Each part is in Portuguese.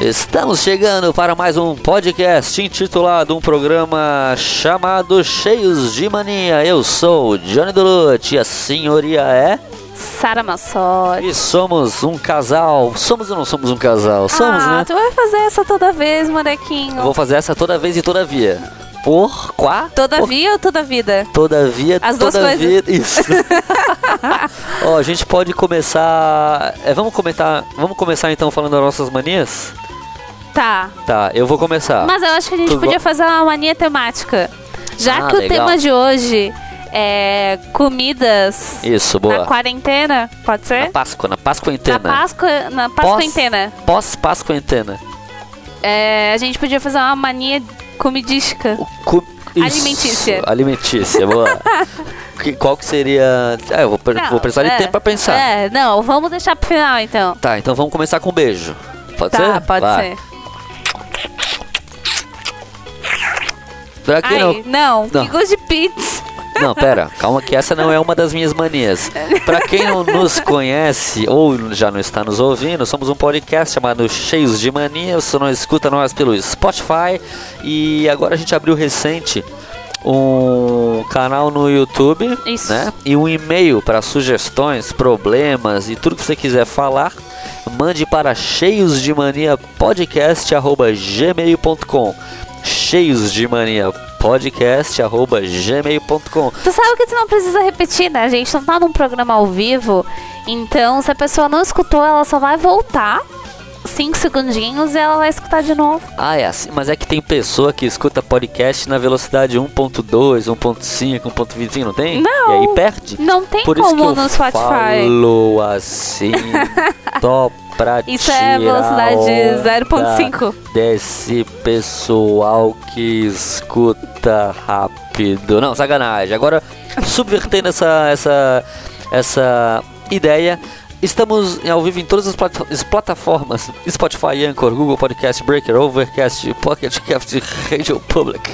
Estamos chegando para mais um podcast intitulado um programa chamado Cheios de Mania. Eu sou o Johnny Duluth e a senhoria é. Sara Massotti. E somos um casal. Somos ou não somos um casal? Somos, ah, né? tu vai fazer essa toda vez, molequinho. Eu vou fazer essa toda vez e todavia. Por quá? Todavia ou toda vida? Todavia, As duas toda coisas. vida. Isso. Ó, a gente pode começar. é, vamos comentar. Vamos começar então falando das nossas manias? Tá. Tá, eu vou começar. Mas eu acho que a gente Tu podia fazer uma mania temática. Já Ah, que o legal. tema de hoje é comidas Isso, na boa. quarentena, pode Na ser? Páscoa, na Páscoa Na inteira. Páscoa, na Páscoa Pós-Páscoa inteira. É, a gente podia fazer uma mania comidística. Isso, Alimentícia. Alimentícia, boa. Que- Qual que seria. É, eu vou, Não, vou precisar de é, tempo pra pensar. É, não, vamos deixar pro final então. Tá, então vamos começar com um beijo. Pode ser? Tá, pode Vai. ser. Pra quem Ai, não. não, Não. que gosto de pizza. Não, pera, calma que essa não é uma das minhas manias. Pra quem não nos conhece ou já não está nos ouvindo, somos um podcast chamado Cheios de Mania. Você não escuta nós pelo Spotify e agora a gente abriu recente um canal no YouTube, Isso. né? E um e-mail para sugestões, problemas e tudo que você quiser falar. Mande para cheiosdemaniapodcast@gmail.com. Cheios de mania podcast@gmail.com. Tu sabe que tu não precisa repetir, né? A gente não tá num programa ao vivo. Então, se a pessoa não escutou, ela só vai voltar cinco segundinhos e ela vai escutar de novo. Ah, é assim, mas é que tem pessoa que escuta podcast na velocidade 1.2, 1.5, 1.25, não tem? Não. E aí perde? Não tem Por isso que como eu no Spotify. falo assim, só pra Isso é velocidade onda 0.5. Desse pessoal que escuta rápido. Não, sacanagem. Agora, subvertendo essa, essa, essa ideia, estamos ao vivo em todas as as plataformas: Spotify, Anchor, Google Podcast, Breaker, Overcast, Pocket Cast, Radio Public.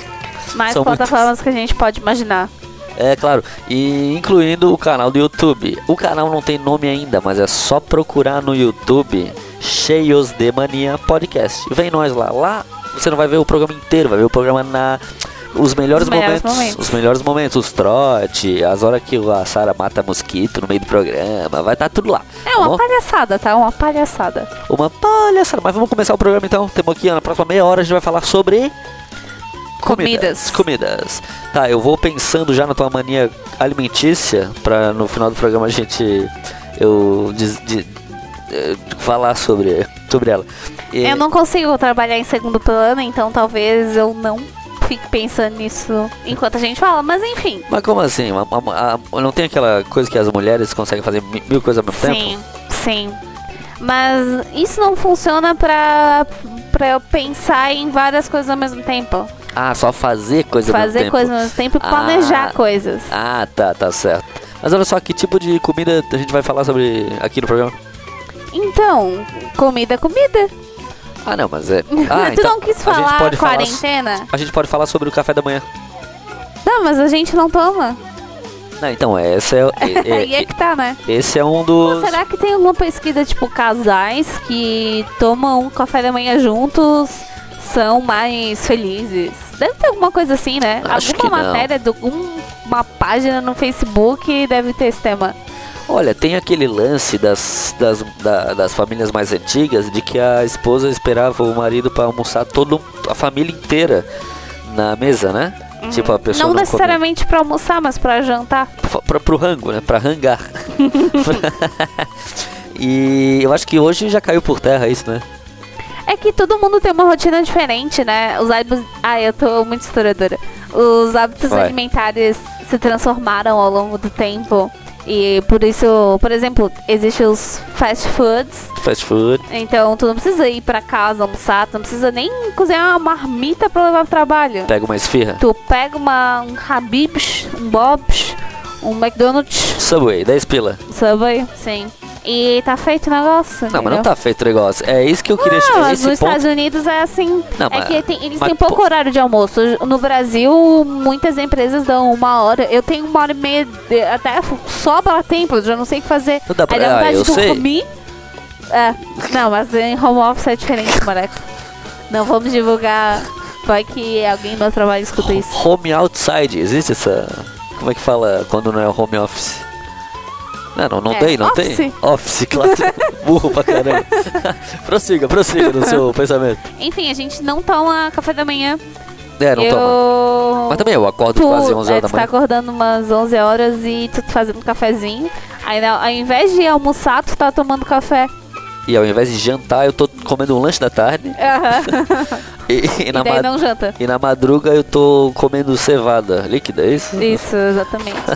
Mais São plataformas que a gente pode imaginar. É claro, e incluindo o canal do YouTube. O canal não tem nome ainda, mas é só procurar no YouTube Cheios de Mania Podcast. Vem nós lá. Lá você não vai ver o programa inteiro, vai ver o programa na. Os melhores, Os melhores momentos, momentos. Os melhores momentos, os trote, as horas que a Sara mata mosquito no meio do programa, vai estar tudo lá. É tá uma bom? palhaçada, tá? Uma palhaçada. Uma palhaçada. Mas vamos começar o programa então. Temos aqui na próxima meia hora a gente vai falar sobre. Comidas. Comidas. Tá, eu vou pensando já na tua mania alimentícia pra no final do programa a gente. Eu. diz- de- eh, falar sobre, sobre ela. E- Eu não consigo trabalhar em segundo plano, então talvez eu não fique pensando nisso enquanto a gente fala, mas enfim. Mas como assim? Uma- uma- a- não tem aquela coisa que as mulheres conseguem fazer mi- mil coisas ao mesmo tempo? Sim, sim. Mas isso não funciona pra, pra eu pensar em várias coisas ao mesmo tempo. Ah, só fazer coisa Fazer tempo. coisas ao mesmo tempo e Ah. planejar coisas. Ah, tá, tá certo. Mas olha só, que tipo de comida a gente vai falar sobre aqui no programa? Então, comida é comida. Ah, não, mas é. Ah, tu então, não quis a falar falar quarentena? A gente pode falar sobre o café da manhã. Não, mas a gente não toma. Não, então, esse é, é- Aí é- é que tá, né? esse é um dos. será que tem alguma pesquisa, tipo, casais que tomam café da manhã juntos são mais felizes? Deve ter alguma coisa assim, né? Acho alguma matéria de alguma página no Facebook deve ter esse tema. Olha, tem aquele lance das, das, da- das famílias mais antigas de que a esposa esperava o marido para almoçar todo a família inteira na mesa, né? Tipo, a pessoa Uhum. não não, necessariamente pra almoçar, mas pra jantar. pra, pro rango, né? Pra rangar. e eu acho que hoje já caiu por terra isso, né? É que todo mundo tem uma rotina diferente, né? Os hábitos. Ai, eu tô muito historiadora. Os hábitos Vai. alimentares se transformaram ao longo do tempo. E por isso, por exemplo, existem os fast foods. Fast food. Então tu não precisa ir pra casa almoçar, tu não precisa nem cozinhar uma marmita pra levar pro trabalho. Pega uma esfirra. Tu pega uma, um Habib's, um Bob's, um McDonald's, Subway, 10 pila. Subway, sim. E tá feito o negócio. Não, mas não entendeu? tá feito o negócio. É isso que eu queria Não, chegar. mas nos ponto. Estados Unidos é assim. Não, é que tem- eles mas têm pouco pô- horário de almoço. No Brasil, muitas empresas dão uma hora. Eu tenho uma hora e meia, até sobra tempo, já não sei o que fazer. Não dá pra- Aí dá ah, vontade eu de sei. dormir. É, não, mas em home office é diferente, moleque. Não vamos divulgar. Vai que alguém do meu trabalho escuta isso. Home outside, existe essa. Como é que fala quando não é home office? Não, não, não É, tem, não office. tem? Office, claro. Burro pra caramba. prossiga, prossiga no seu pensamento. Enfim, a gente não toma café da manhã. É, não eu... toma. Mas também eu acordo Tu, quase 11 é, horas da tu tá manhã. acordando umas 11 horas e tu tá fazendo um cafezinho. Aí na- ao invés de almoçar, tu tá tomando café. E ao invés de jantar, eu tô comendo um lanche da tarde. Aham. E, e e na, ma- não janta. e na madruga eu tô comendo cevada líquida, é isso? Isso, exatamente.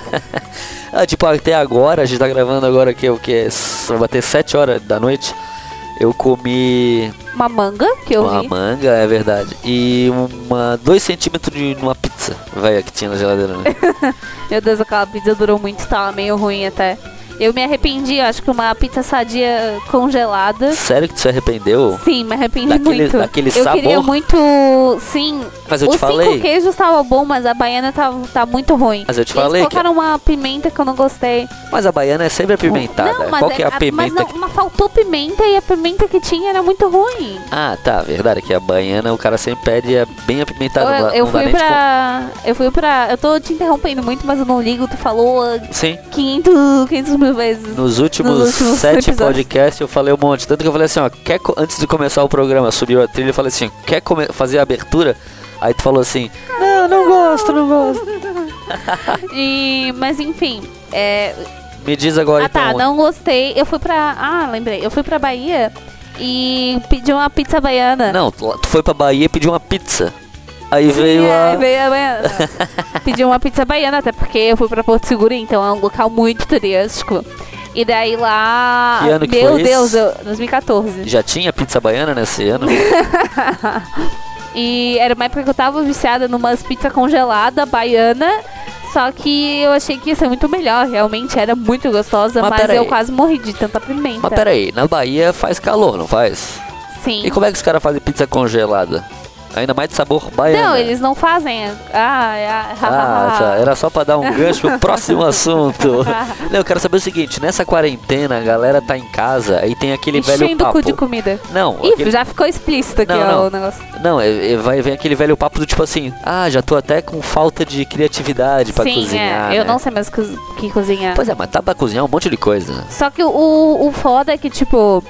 Ah, tipo, até agora, a gente tá gravando agora que é o que? Vai bater 7 horas da noite. Eu comi Uma manga que eu uma vi. manga, é verdade. E uma 2 centímetros de uma pizza velha que tinha na geladeira, né? Meu Deus, aquela pizza durou muito, tava meio ruim até. Eu me arrependi, acho que uma pizza sadia congelada. Sério que tu se arrependeu? Sim, me arrependi Daquele- muito. daquele eu queria muito. Sim. Mas eu Os te falei. cinco queijos tava bom, mas a baiana tá, tá muito ruim. Mas eu te Eles falei que. colocaram uma pimenta que eu não gostei. Mas a baiana é sempre apimentada. Não, mas, Qual que é a mas pimenta não, que. mas faltou pimenta e a pimenta que tinha era muito ruim. Ah, tá, verdade. Que a baiana o cara sempre pede é bem apimentada. eu, eu fui pra. Eu fui pra. Eu tô te interrompendo muito, mas eu não ligo. Tu falou com- Sim. 500, 500 mil vezes. Nos últimos, últimos sete podcasts eu falei um monte. Tanto que eu falei assim, ó, quer antes de começar o programa, subiu a trilha eu falei assim, quer fazer a abertura? Aí tu falou assim, não, não gosto, não gosto. E, mas enfim. É, Me diz agora ah tá, então. não gostei. Eu fui pra. Ah, lembrei. Eu fui pra Bahia e pedi uma pizza baiana. Não, tu foi pra Bahia e pediu uma pizza. Aí Sim, veio é, a. veio a baiana. Pedi uma pizza baiana, até porque eu fui pra Porto Seguro, então é um local muito turístico. E daí lá. Que ano que Meu foi Deus, eu, 2014. Já tinha pizza baiana nesse ano? E era uma época que eu tava viciada numas pizza congelada baiana. Só que eu achei que ia ser muito melhor. Realmente era muito gostosa, Mas mas, eu quase morri de tanta pimenta. Mas peraí, na Bahia faz calor, não faz? Sim. E como é que os caras fazem pizza congelada? Ainda mais de sabor baiano. Não, eles não fazem. Ah, é, Ah, tá. Era só pra dar um gancho pro próximo assunto. Não, eu quero saber o seguinte: nessa quarentena, a galera tá em casa aí tem aquele velho Enchendo o papo. cu de comida. Não, Ih, aquele- já ficou explícito aqui Não, ó, não. o negócio. não, é- é- vai vem aquele velho papo do tipo assim: ah, já tô até com falta de criatividade pra Sim, cozinhar. é. Eu né? não sei mais que cozinhar. Pois é, mas tá pra cozinhar um monte de coisa. Só que o, o foda é que, tipo,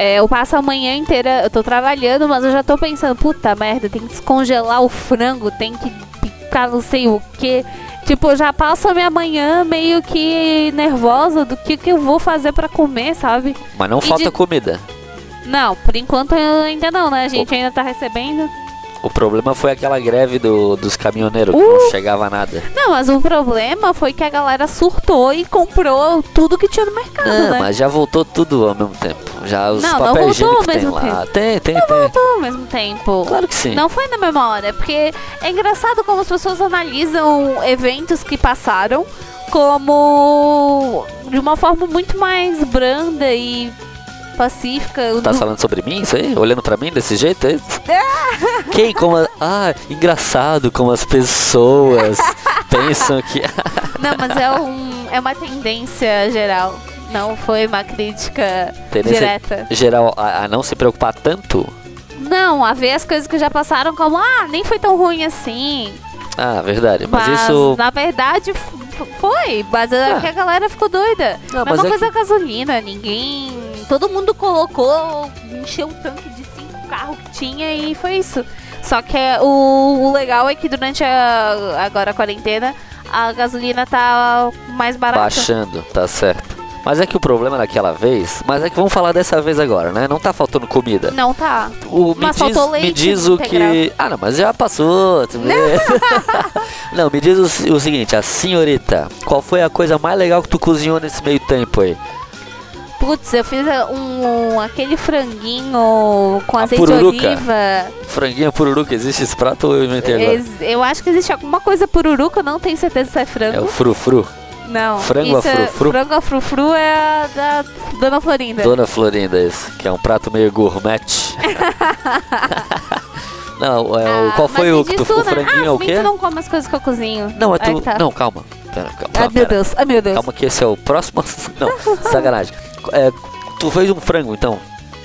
é, eu passo a manhã inteira, eu tô trabalhando, mas eu já tô pensando, puta merda, tem que descongelar o frango, tem que picar não sei o que. Tipo, eu já passo a minha manhã meio que nervosa do que, que eu vou fazer pra comer, sabe? Mas não E falta de- comida. Não, por enquanto ainda não, né? A gente ainda tá recebendo. O problema foi aquela greve do- dos caminhoneiros, que Uh! não chegava nada. Não, mas o problema foi que a galera surtou e comprou tudo que tinha no mercado, Não, né? mas já voltou tudo ao mesmo tempo. Já os Não, não papéis voltou ao higiênicos tem mesmo lá. tempo. Tem, tem, tem. Voltou ao mesmo tempo. Claro que sim. Não foi na mesma hora, porque é engraçado como as pessoas analisam eventos que passaram como de uma forma muito mais branda e pacífica. Tá Do- falando sobre mim, isso aí? Olhando pra mim desse jeito? É isso? Quem? Como a... Ah, engraçado como as pessoas pensam que... Não, mas é, um, é uma tendência geral. Não foi uma crítica Tendência direta. geral a, a não se preocupar tanto? Não, a ver as coisas que já passaram como, ah, nem foi tão ruim assim. Ah, verdade. Mas, Mas, isso... na verdade, foi. Mas é Ah. que a galera ficou doida. Não, Mesma mas é coisa a gasolina. Ninguém... Todo mundo colocou, encheu o tanque de cinco carros que tinha e foi isso. Só que é, o, o legal é que durante a, agora a quarentena, a gasolina tá mais barata. Baixando, tá certo. Mas é que o problema daquela vez... Mas é que vamos falar dessa vez agora, né? Não tá faltando comida. Não tá. O, me, Mas diz, faltou me leite diz o integral. que. Ah, não, mas já passou. vê. não, me diz o, o seguinte, a senhorita, qual foi a coisa mais legal que tu cozinhou nesse meio tempo aí? Putz, eu fiz um, aquele franguinho com A azeite pururuca? de oliva. Franguinha pururuca, existe esse prato ou eu inventei agora? Ex- Eu acho que existe alguma coisa pururuca, eu não tenho certeza se é frango. É o frufru. Não. Frango isso a é- frufru? Frango a frufru é a da Dona Florinda. Dona Florinda, esse, que é um prato meio gourmet. não, é, o- Ah, qual foi o que tu, o franguinho ah, é o se bem quê? tu não come as coisas que eu cozinho. Não, é Aí tu. tá. Não, calma. Pera, calma, Ai, meu pera. Deus. Ai, meu Deus. Calma que esse é o próximo. Não, sacanagem. É, Tu fez um frango, então?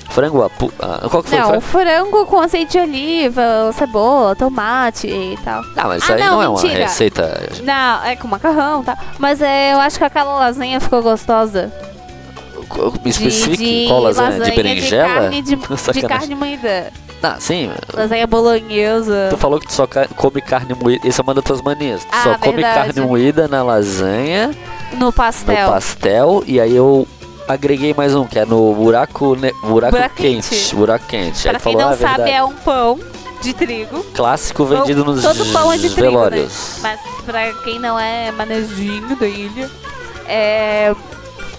Frango, a pu- ah, qual que foi o Não, frango? frango com azeite de oliva, cebola, tomate e tal. Ah, mas isso Ah, aí não, não, é uma receita. Não, é com macarrão, tá? Mas é, eu acho que aquela lasanha ficou gostosa. Me especifique de, de qual lasanha? lasanha De berinjela? De carne, de, de carne moída. Ah, sim. Lasanha bolonhesa. Tu falou que tu só come carne moída. Essa é uma das tuas manias. Tu Ah, só come verdade. carne moída na lasanha, No pastel. no pastel, e aí eu agreguei mais um, que é no buraco, ne- buraco, Buraco quente. quente. Buraco quente. Aí Pra tu quem falou, não ah, sabe, verdade. é um pão de trigo. Clássico vendido nos todo pão é de trigo, velórios. Mas pra quem não é manezinho da ilha, é,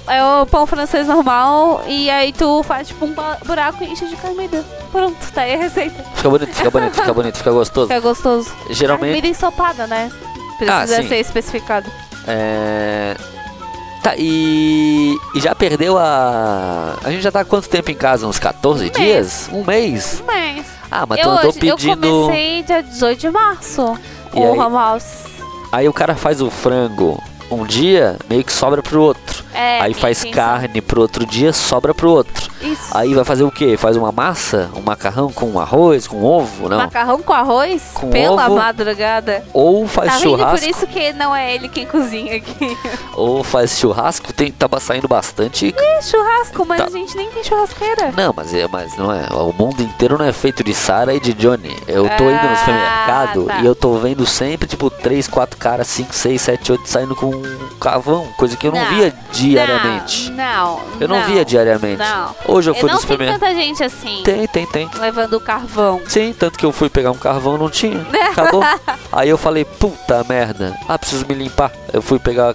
é o pão francês normal. E aí tu faz tipo um buraco e enche de moída. Pronto, tá aí a receita. Fica bonito, fica bonito, fica bonito, fica gostoso. Fica gostoso. Geralmente, moída ensopada, né? Precisa Ah, ser especificado. é... Tá, e... e já perdeu a... A gente já tá há quanto tempo em casa? Uns 14 mês. dias? Um mês? Mas Ah, mas eu, eu tô hoje, eu pedindo... comecei dia 18 de março E o aí? home. Aí o cara faz o frango um dia, meio que sobra pro outro. É, Aí faz carne pro outro dia, sobra pro outro. Isso. Aí vai fazer o quê? Faz uma massa, um macarrão com arroz, com ovo, não? Macarrão com arroz Com pela ovo. madrugada. Ou faz Tá vendo? Por churrasco, isso que não é ele quem cozinha aqui. ou faz churrasco, tem tava saindo bastante. É churrasco, mas Tá. a gente nem tem churrasqueira. Não, mas é, mas não é. O mundo inteiro não é feito de Sara e de Johnny. Eu tô indo no Ah, supermercado tá. e eu tô vendo sempre tipo 3, 4 caras, 5, 6, 7, 8 saindo com um carvão, coisa que eu não, Não. via diariamente. Não, eu não, via diariamente. Não. Hoje eu fui no não tem supermercado. tanta gente assim, Tem, tem, tem. levando carvão. Sim, tanto que eu fui pegar um carvão, não tinha. Acabou. Aí eu falei, puta merda. Ah, preciso me limpar. Eu fui pegar.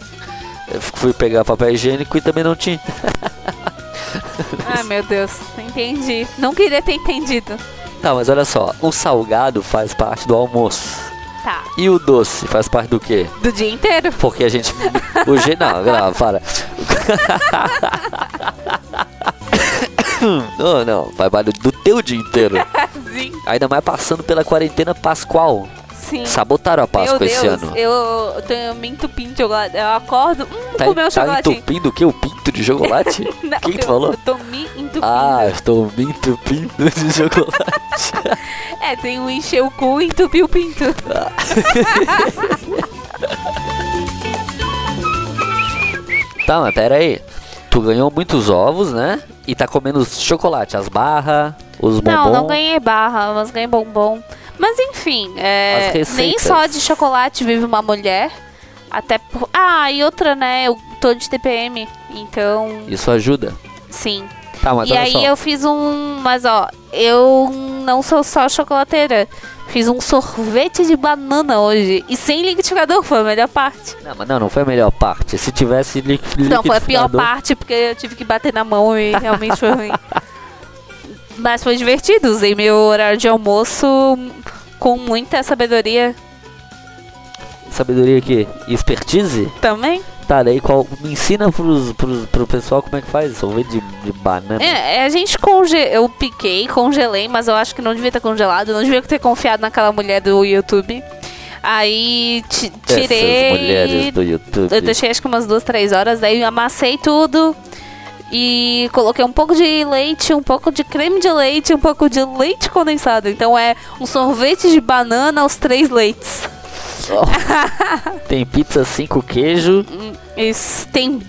eu fui pegar papel higiênico e também não tinha. Ai, meu Deus, entendi. Não queria ter entendido. Tá, mas olha só, o salgado faz parte do almoço. Tá. E o doce faz parte do quê? Do dia inteiro? Porque a gente. O jeito. Não, não, para. Não, não, parte do teu dia inteiro. Sim. Ainda mais passando pela quarentena pascual. Sim. Sabotaram a Páscoa Meu esse Deus, ano. eu tô me entupindo de chocolate. Eu acordo, hum, Tá, comer um tá chocolatinho. entupindo o quê? O pinto de chocolate? Não, Quem que eu, falou? Eu tô me entupindo. Ah, estou me entupindo de chocolate. É, tem um encher o cu e entupir o pinto. tá, mas pera aí. Tu ganhou muitos ovos, né? E tá comendo chocolate, as barras, os bombons. Não, não ganhei barra, mas ganhei bombom. Mas enfim, é, nem só de chocolate vive uma mulher. Até por... Ah, e outra, né? Eu tô de TPM, então, Isso ajuda. sim. Tá, mas e aí só. eu fiz um. Mas ó, eu não sou só chocolateira. Fiz um sorvete de banana hoje. E sem liquidificador, foi a melhor parte. Não, mas não, não foi a melhor parte. Se tivesse li Não, foi a pior liquidificador- parte, porque eu tive que bater na mão e realmente foi ruim. Mas foi divertido, usei meu horário de almoço com muita sabedoria Sabedoria aqui. Expertise? também. Tá, daí qual. Me ensina pros, pros, pro pessoal como é que faz sorvete de, de banana. É, é, a gente conge... Eu piquei, congelei, mas eu acho que não devia ter congelado, não devia ter confiado naquela mulher do YouTube. Aí ti- tirei. Essas mulheres do YouTube. Eu deixei acho que umas duas, três horas, daí amassei tudo e coloquei um pouco de leite, um pouco de creme de leite, um pouco de leite condensado. Então é um sorvete de banana aos três leites. Tem pizza cinco queijo. Hum, Isso. Tem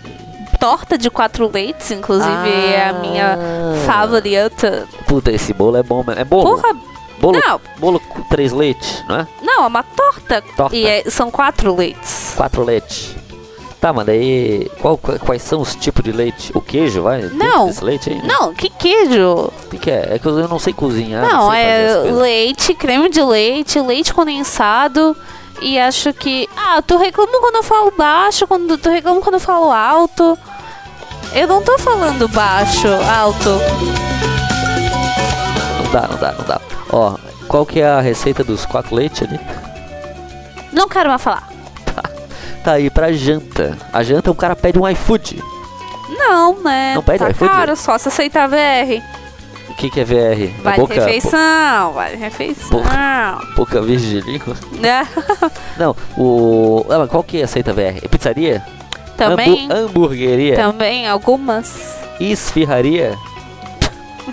torta de quatro leites, inclusive é a minha Ah. favorita. Puta, esse bolo é bom. É bolo? Porra, bolo, não. bolo com três leites, não é? não, é uma torta. Torta. E é- são quatro leites. Quatro leites. Tá, mas daí. Qual, qu- quais são os tipos de leite? O queijo, vai? Não. Leite aí? Não, que queijo? O que, que é? É que eu não sei cozinhar. Não, sei fazer é leite, creme de leite, leite condensado. E acho que. Ah, tu reclama quando eu falo baixo, quando tu reclama quando eu falo alto. Eu não tô falando baixo, alto. Não dá, não dá, não dá. Ó, qual que é a receita dos quatro leites ali? Não quero mais falar. Tá aí pra janta. A janta o cara pede um iFood. Não, né? Não pede tá iFood? caro, só se aceitar VR. O que, que é VR? É Vale boca, refeição, vale refeição. bo- boca virgem? Né? Não, o. Ah, mas qual que aceita VR? É pizzaria? Também, Hambu- hamburgueria? também algumas. esfirraria?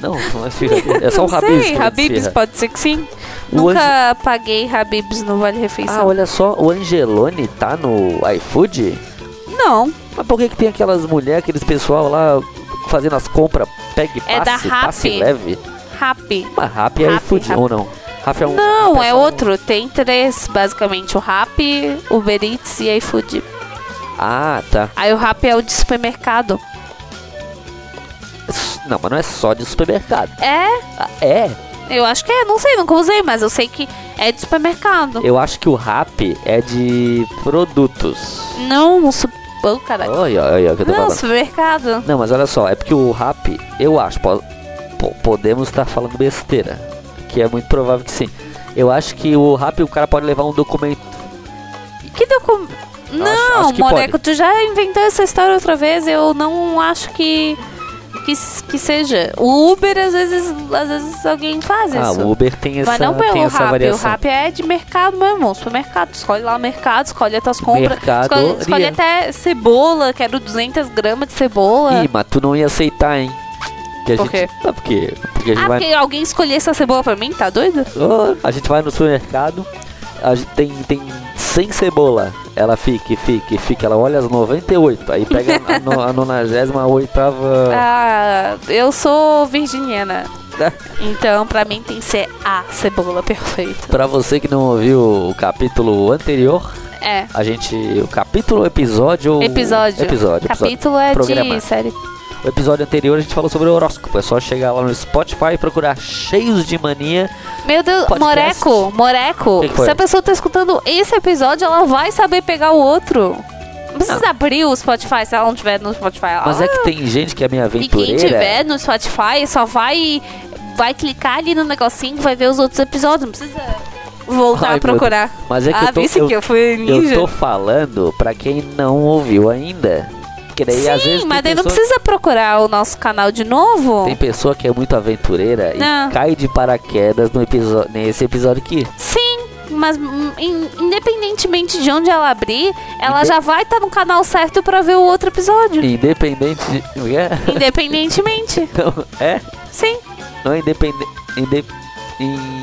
Não, não é. É só o Habib's. sei, Habib's pode ser que sim. O Nunca paguei Habib's no Vale Ah, Refeição. olha só, o Angelone tá no iFood? Não, Mas por que, que tem aquelas mulheres, aqueles pessoal lá fazendo as compras, pegue É da passe, passe leve? Rappi. Mas Rappi é iFood, ou não? Rappi é um... Não, Rappi é só um- outro. Tem três, basicamente. O Rappi, Uber Eats e iFood. Ah, tá. Aí o Rappi é o de supermercado. Não, mas não é só de supermercado. É, Ah, é? eu acho que é. Não sei, nunca usei, mas eu sei que é de supermercado. Eu acho que o Rappi é de produtos. Não, su... Oh, caralho. Olha, olha, olha o que eu tô Não, falando. supermercado. Não, mas olha só, é porque o Rappi, eu acho, po- po- podemos estar falando besteira, que é muito provável que sim. Eu acho que o Rappi, o cara pode levar um documento. Que documento? Não, acho que Moreco, tu já inventou essa história outra vez. Eu não acho que. Que, que seja. O Uber, às vezes, às vezes alguém faz Ah, isso. o Uber tem essa, Mas não pelo tem essa Rappi. O variação. Rappi é de mercado mesmo, supermercado. Escolhe lá o mercado, escolhe as tuas compras. Escolhe, escolhe até cebola, quero 200 gramas de cebola. Ih, mas tu não ia aceitar, hein? Que a Por gente, quê? Ah, porque, porque a gente Ah, vai. porque alguém escolhesse essa cebola pra mim? Tá doido? Oh, a gente vai no supermercado, a gente tem, tem 100 cebola. Ela fica, fica, fica. Ela olha as 98. Aí pega a, no, a 98. Ah, eu sou virginiana. Então, pra mim tem que ser a cebola perfeita. Pra você que não ouviu o capítulo anterior, É. a gente. O capítulo, episódio. Episódio. Episódio. episódio. Capítulo é Programa. de série. O episódio anterior a gente falou sobre o horóscopo. É só chegar lá no Spotify e procurar Cheios de Mania. Meu Deus, Podcast. Moreco, Moreco, Que que se a pessoa tá escutando esse episódio, ela vai saber pegar o outro. Não precisa abrir o Spotify se ela não tiver no Spotify. Ela... Mas é que tem gente que é minha E quem aventureira. tiver no Spotify só vai vai clicar ali no negocinho e vai ver os outros episódios. Não precisa voltar Ai, a procurar. Mas é que ah, eu tô, eu, que eu fui ninja. eu tô falando pra quem não ouviu ainda. Daí às vezes Sim, mas daí não precisa procurar o nosso canal de novo. tem pessoa que é muito aventureira Não. e cai de paraquedas no episódio, nesse episódio aqui. Sim, mas hum, in- independentemente de onde ela abrir, ela já vai estar no canal certo pra ver o outro episódio. Independente de. É? Independentemente. Não, é? Sim. Não é independente. Inde, in-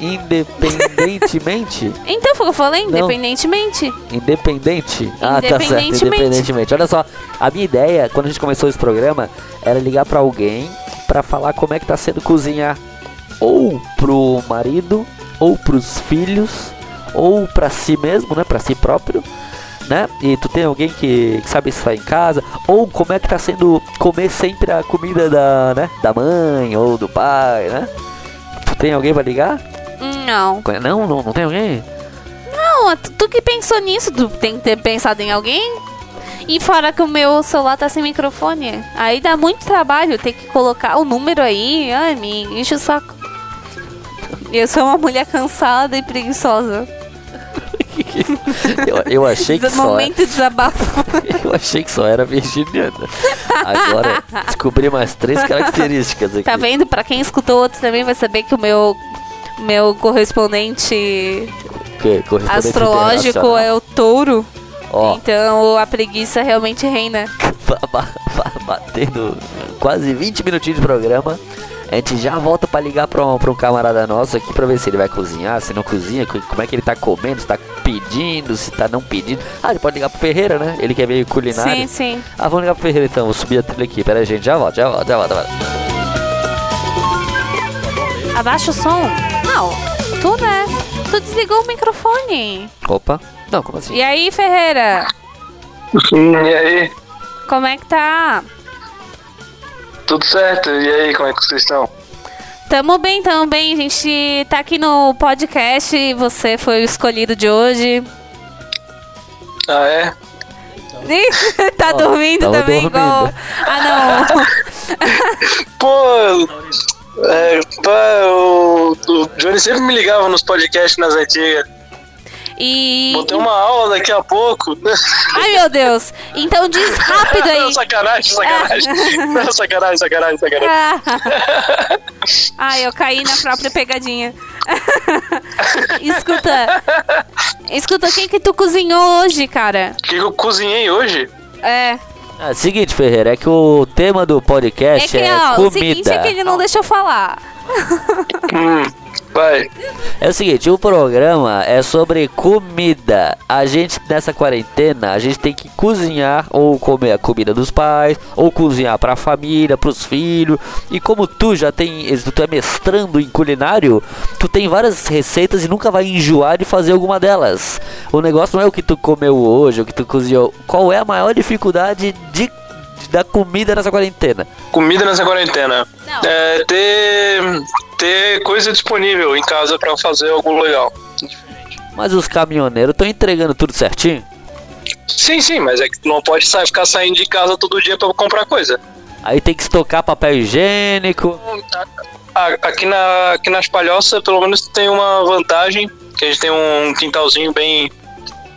independentemente? Então foi o que eu falei, Não. independentemente. Independente? Ah, tá certo. Independentemente. Olha só, a minha ideia, quando a gente começou esse programa, era ligar pra alguém pra falar como é que tá sendo cozinhar. Ou pro marido, ou pros filhos, ou pra si mesmo, né? Pra si próprio. Né? E tu tem alguém que, que sabe estar em casa, ou como é que tá sendo comer sempre a comida da, né? da mãe ou do pai, né? Tem alguém pra ligar? Não. Não, não, não tem alguém? Não, tu, tu que pensou nisso, tu tem que ter pensado em alguém. E fora que o meu celular tá sem microfone. Aí dá muito trabalho ter que colocar o número aí. Ai, me enche o saco. Eu sou uma mulher cansada e preguiçosa. eu, eu achei que só. Momento de desabafo. Eu achei que só era virginiana. Agora descobri mais três características aqui. Tá vendo? Pra quem escutou outro também vai saber que o meu meu correspondente Que, correspondente astrológico é o touro. Ó, Então a preguiça realmente reina. ba- ba- ba- batendo quase 20 minutinhos de programa. A gente já volta pra ligar pra um, pra um camarada nosso aqui pra ver se ele vai cozinhar, se não cozinha, co- como é que ele tá comendo, se tá pedindo, se tá não pedindo. Ah, ele pode ligar pro Ferreira, né? Ele que é meio culinário. Sim, sim. Ah, vamos ligar pro Ferreira então, vou subir a trilha aqui. Pera aí, gente, já volto, já volto, já volto. Já volto. Abaixa o som. Não, tu né? Tu desligou o microfone. Opa, não, como assim? E aí, Ferreira? Hum, E aí, Como é que tá? Tudo certo? E aí, como é que vocês estão? Tamo bem, tamo bem. A gente tá aqui no podcast. Você foi o escolhido de hoje. Ah, é? Ih, tá Ó, dormindo também, dormindo. igual. Ah, não. Pô, é, pá, o, o Johnny sempre me ligava nos podcasts nas antigas. E. Vou ter uma aula daqui a pouco. Ai, meu Deus. Então diz rápido Não, aí. sacanagem, sacanagem. Não, sacanagem, sacanagem, sacanagem. Ah. Ai, eu caí na própria pegadinha. escuta. Escuta, o que que tu cozinhou hoje, cara? O que eu cozinhei hoje? É. É, seguinte, Ferreira, é que o tema do É podcast que, é, ó, o comida. seguinte é que ele não deixou falar. Hum, vai. É o seguinte, o programa é sobre comida. A gente nessa quarentena, a gente tem que cozinhar ou comer a comida dos pais, ou cozinhar pra família, pros filhos. E como tu já tem, tu é mestrando em culinário, tu tem várias receitas e nunca vai enjoar de fazer alguma delas. O negócio não é o que tu comeu hoje, o que tu cozinhou. Qual é a maior dificuldade de, da comida nessa quarentena? Comida nessa quarentena. Não. É ter, ter coisa disponível em casa pra fazer algo legal. Mas os caminhoneiros estão entregando tudo certinho? Sim, sim, mas é que tu não pode sa- ficar saindo de casa todo dia pra comprar coisa. Aí tem que estocar papel higiênico. Aqui, na, aqui nas palhoças, pelo menos tem uma vantagem, que a gente tem um quintalzinho bem,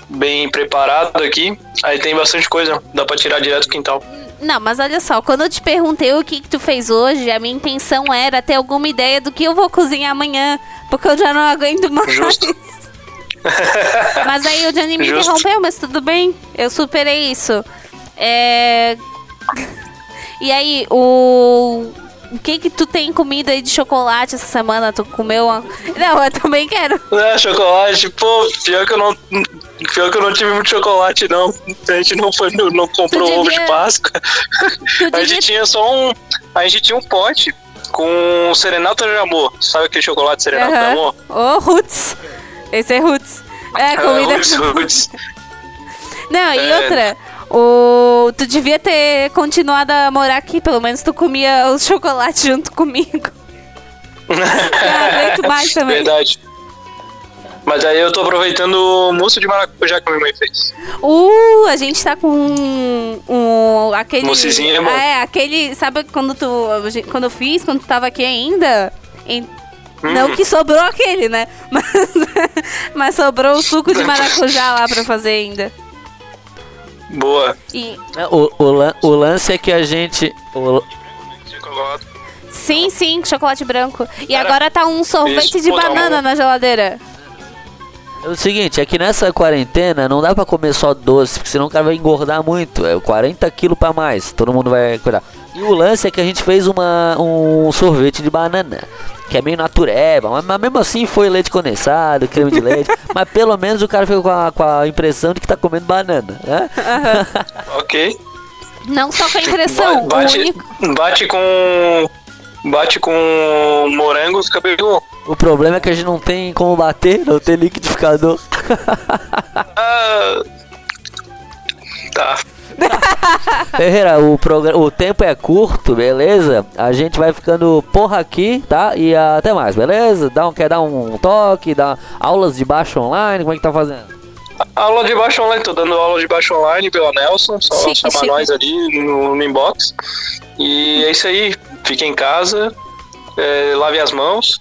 bem preparado aqui. Aí tem bastante coisa, dá pra tirar direto do quintal. Não, mas olha só, quando eu te perguntei o que, que tu fez hoje, a minha intenção era ter alguma ideia do que eu vou cozinhar amanhã, porque eu já não aguento mais. Justo. Mas aí o Johnny me Justo. interrompeu, mas tudo bem, eu superei isso. É... E aí, o... O que que tu tem comida aí de chocolate essa semana? Tu comeu? uma- Não, eu também quero. É, chocolate, pô, pior que eu não. Pior que eu não tive muito chocolate, não. A gente não foi, não comprou Tu ovo devia- de Páscoa. Tu A devia... gente tinha só um. A gente tinha um pote com serenata de amor. Sabe aquele chocolate serenata de Aham. amor? Ô, Roots. Esse é Roots. É, comida... Roots, Roots. Não, e É. outra, o... tu devia ter continuado a morar aqui, pelo menos tu comia os chocolates junto comigo. Não mais também. Verdade. Mas aí eu tô aproveitando o mousse de maracujá que a minha mãe fez. Uh, a gente tá com um, um aquele Moussezinho é é, aquele, sabe quando tu quando eu fiz, quando tu tava aqui ainda? Em- Não Hum. que sobrou aquele, né? Mas, mas sobrou o suco de maracujá lá pra fazer ainda. Boa. E O, o, o lance é que a gente. o- sim, sim, chocolate branco. E Cara, agora tá um sorvete de banana na geladeira. É o seguinte, é que nessa quarentena não dá pra comer só doce, porque senão o cara vai engordar muito. É 40 quilos pra mais, todo mundo vai cuidar. E o lance é que a gente fez uma, um sorvete de banana. Que é meio natureba, mas, mas mesmo assim foi leite condensado, creme de leite. mas pelo menos o cara ficou com a, com a impressão de que tá comendo banana, né? Ok. Não só com a impressão, Ba- bate, o único bate com. Bate com morango, fica bem bom. O problema é que a gente não tem como bater, não tem liquidificador. Ah, tá. Ferreira, o, o tempo é curto, beleza? A gente vai ficando porra aqui, tá? E até mais, beleza? Dá um, quer dar um toque, dar aulas de baixo online, como é que tá fazendo? Aula de baixo online, tô dando aula de baixo online pela Nelson, só Chique, chamar chique. nós ali no, no inbox. E é isso aí, fique em casa, é, lave as mãos,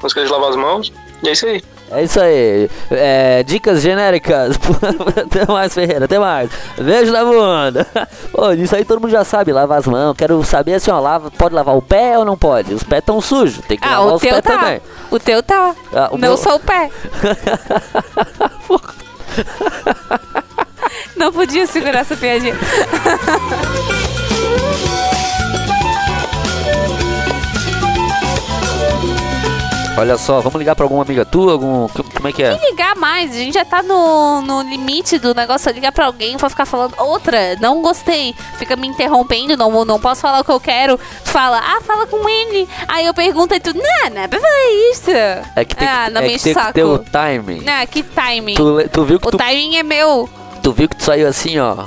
não esqueça de lavar as mãos, e é isso aí. É isso aí. É, dicas genéricas. até mais, Ferreira, até mais. Beijo na bunda. Pô, isso aí todo mundo já sabe, lavar as mãos. Quero saber assim, ó, lava, pode lavar o pé ou não pode? Os pés tão sujos, tem que Ah, lavar o os teu pés tá. também. O teu tá. Ah, o não meu- só o pé. Não podia segurar essa piadinha. Olha só, vamos ligar pra alguma amiga tua? Algum, como é que é? ligar mais, a gente já tá no, no limite do negócio. Ligar pra alguém pra ficar falando outra, não gostei. Fica me interrompendo, não, não posso falar o que eu quero. Tu fala, ah, fala com ele. Aí eu pergunto e tu, não, não é pra falar isso. É que tem, ah, que, não é que, tem que ter o timing. Não, que timing. Tu, tu viu que O tu, timing é meu. tu viu que tu saiu assim, ó.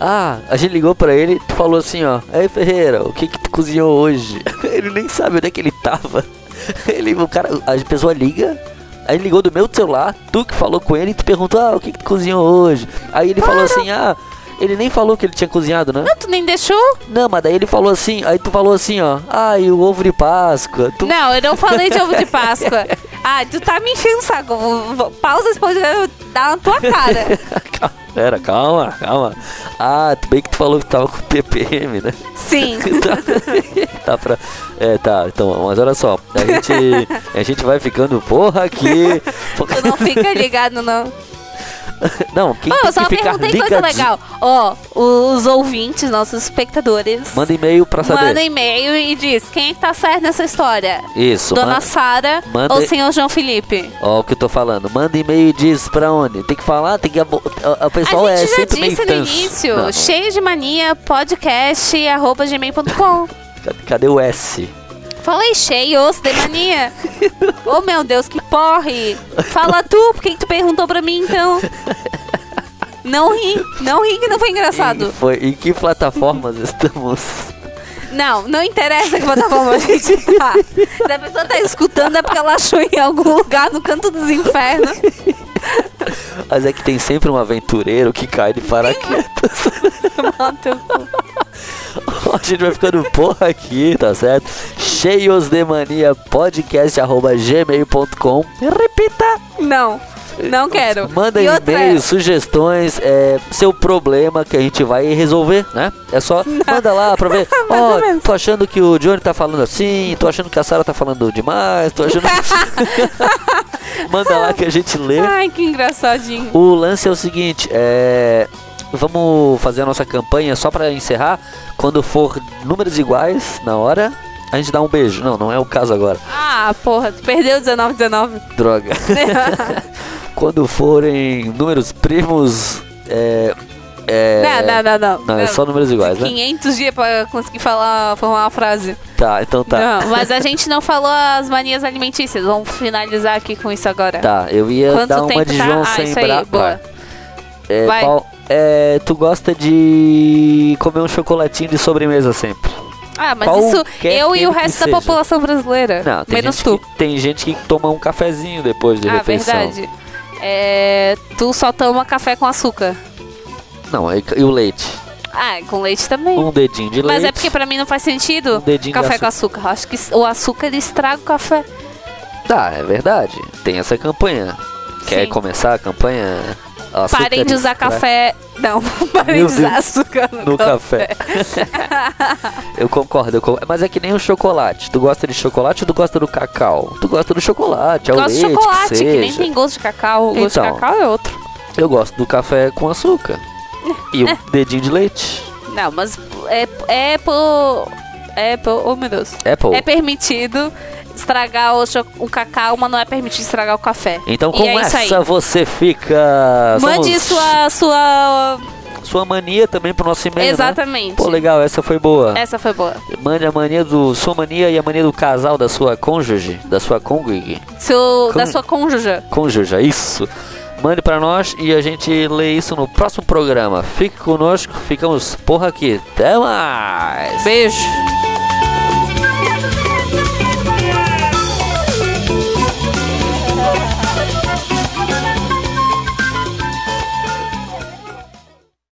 Ah, a gente ligou pra ele e tu falou assim, ó. Ei, Ferreira, o que que tu cozinhou hoje? Ele nem sabe onde é que ele tava. Ele, o cara, a pessoa liga, aí ele ligou do meu celular, tu que falou com ele e tu perguntou, ah, o que que tu cozinhou hoje? Aí ele falou assim, ah, ele nem falou que ele tinha cozinhado, né? Não, tu nem deixou? Não, mas daí ele falou assim, aí tu falou assim, ó, ah, e o ovo de Páscoa. Tu... Não, eu não falei de ovo de Páscoa. Ah, tu tá me enchendo o saco. Pausa esse podcast, dar na tua cara. Pera, calma, calma. Ah, tu bem que tu falou que tava com TPM, né? Sim. tá, tá pra. É, tá, então, mas olha só, a gente, a gente vai ficando porra aqui. Tu não fica ligado, não. Não, quem eu tem só que ficar perguntei coisa legal. Ó, os ouvintes, nossos espectadores, Manda e-mail pra saber. manda e-mail e diz quem é que tá certo nessa história. Isso, Dona Sara ou senhor João Felipe? Ó, o que eu tô falando. Manda e-mail e diz pra onde. Tem que falar, tem que. O, o pessoal a é gente já sempre meio disse no início, Não, não. cheio de mania, podcast, arroba gmail.com. Cadê o S? Falei cheios de mania. oh meu Deus, que porre. Fala tu, por que tu perguntou pra mim então? Não ri, não ri que não foi engraçado. foi, em que plataformas estamos? Não, não interessa que plataforma a gente tá. Se a pessoa tá escutando é porque ela achou em algum lugar no canto dos infernos. Mas é que tem sempre um aventureiro que cai de paraquedas. Cu. a gente vai ficando porra aqui, tá certo? Cheios de mania podcast arroba gmail.com. Repita! Não, não quero. Manda E e-mails, sugestões, é, seu problema que a gente vai resolver, né? É só manda lá pra ver. Ó, menos. tô achando que o Johnny tá falando assim, tô achando que a Sarah tá falando demais, tô achando Manda lá que a gente lê. Ai, que engraçadinho. O lance é o seguinte, é. Vamos fazer a nossa campanha só pra encerrar. Quando for números iguais na hora, a gente dá um beijo. Não, não é o caso agora. Ah, porra, tu perdeu 19, 19. Droga. Quando forem números primos, é. é não, não, não, não. não, é só números iguais, né? 500 dias pra conseguir falar, formar uma frase. Tá, então tá. Não, mas a gente não falou as manias alimentícias. Vamos finalizar aqui com isso agora. Tá, eu ia Quanto dar uma de tá? João ah, sem isso aí, bra- boa. É, Vai. qual- é, tu gosta de comer um chocolatinho de sobremesa sempre? Ah, mas isso eu e o resto da população brasileira. Não, tem menos tu. que, tem gente que toma um cafezinho depois de Ah, refeição. verdade. É, tu só toma café com açúcar. Não, e, e o leite? Ah, com leite também. Um dedinho de leite. Mas é porque pra mim não faz sentido Um dedinho de café com açúcar. Acho que o açúcar ele estraga o café. Tá, é verdade. Tem essa campanha. Quer Sim. começar a campanha? Açúcar Parem de usar café. Não, parem Meu de usar Deus. açúcar no, No café. eu concordo, eu concordo. Mas é que nem o chocolate. Tu gosta de chocolate ou tu gosta do cacau? Tu gosta do chocolate, é o Gosto de leite, chocolate, que, que, nem seja. tem gosto de cacau. O gosto de Então. cacau é outro. Eu gosto do café com açúcar. E É. o dedinho de leite. Não, mas é, é por. É por. Oh meu Deus. Apple. É permitido estragar o, o cacau, mas não é permitido estragar o café. Então E com é essa você fica. Mande somos- sua. sua. sua mania também pro nosso e-mail. né? Exatamente. Pô, legal, essa foi boa. Essa foi boa. Mande a mania do. Sua mania e a mania do casal da sua cônjuge, da sua cônjuge. Seu, da Com- sua cônjuge. Cônjuge, é isso. Mande pra nós e a gente lê isso no próximo programa. Fique conosco, ficamos porra aqui. Até mais! Beijo.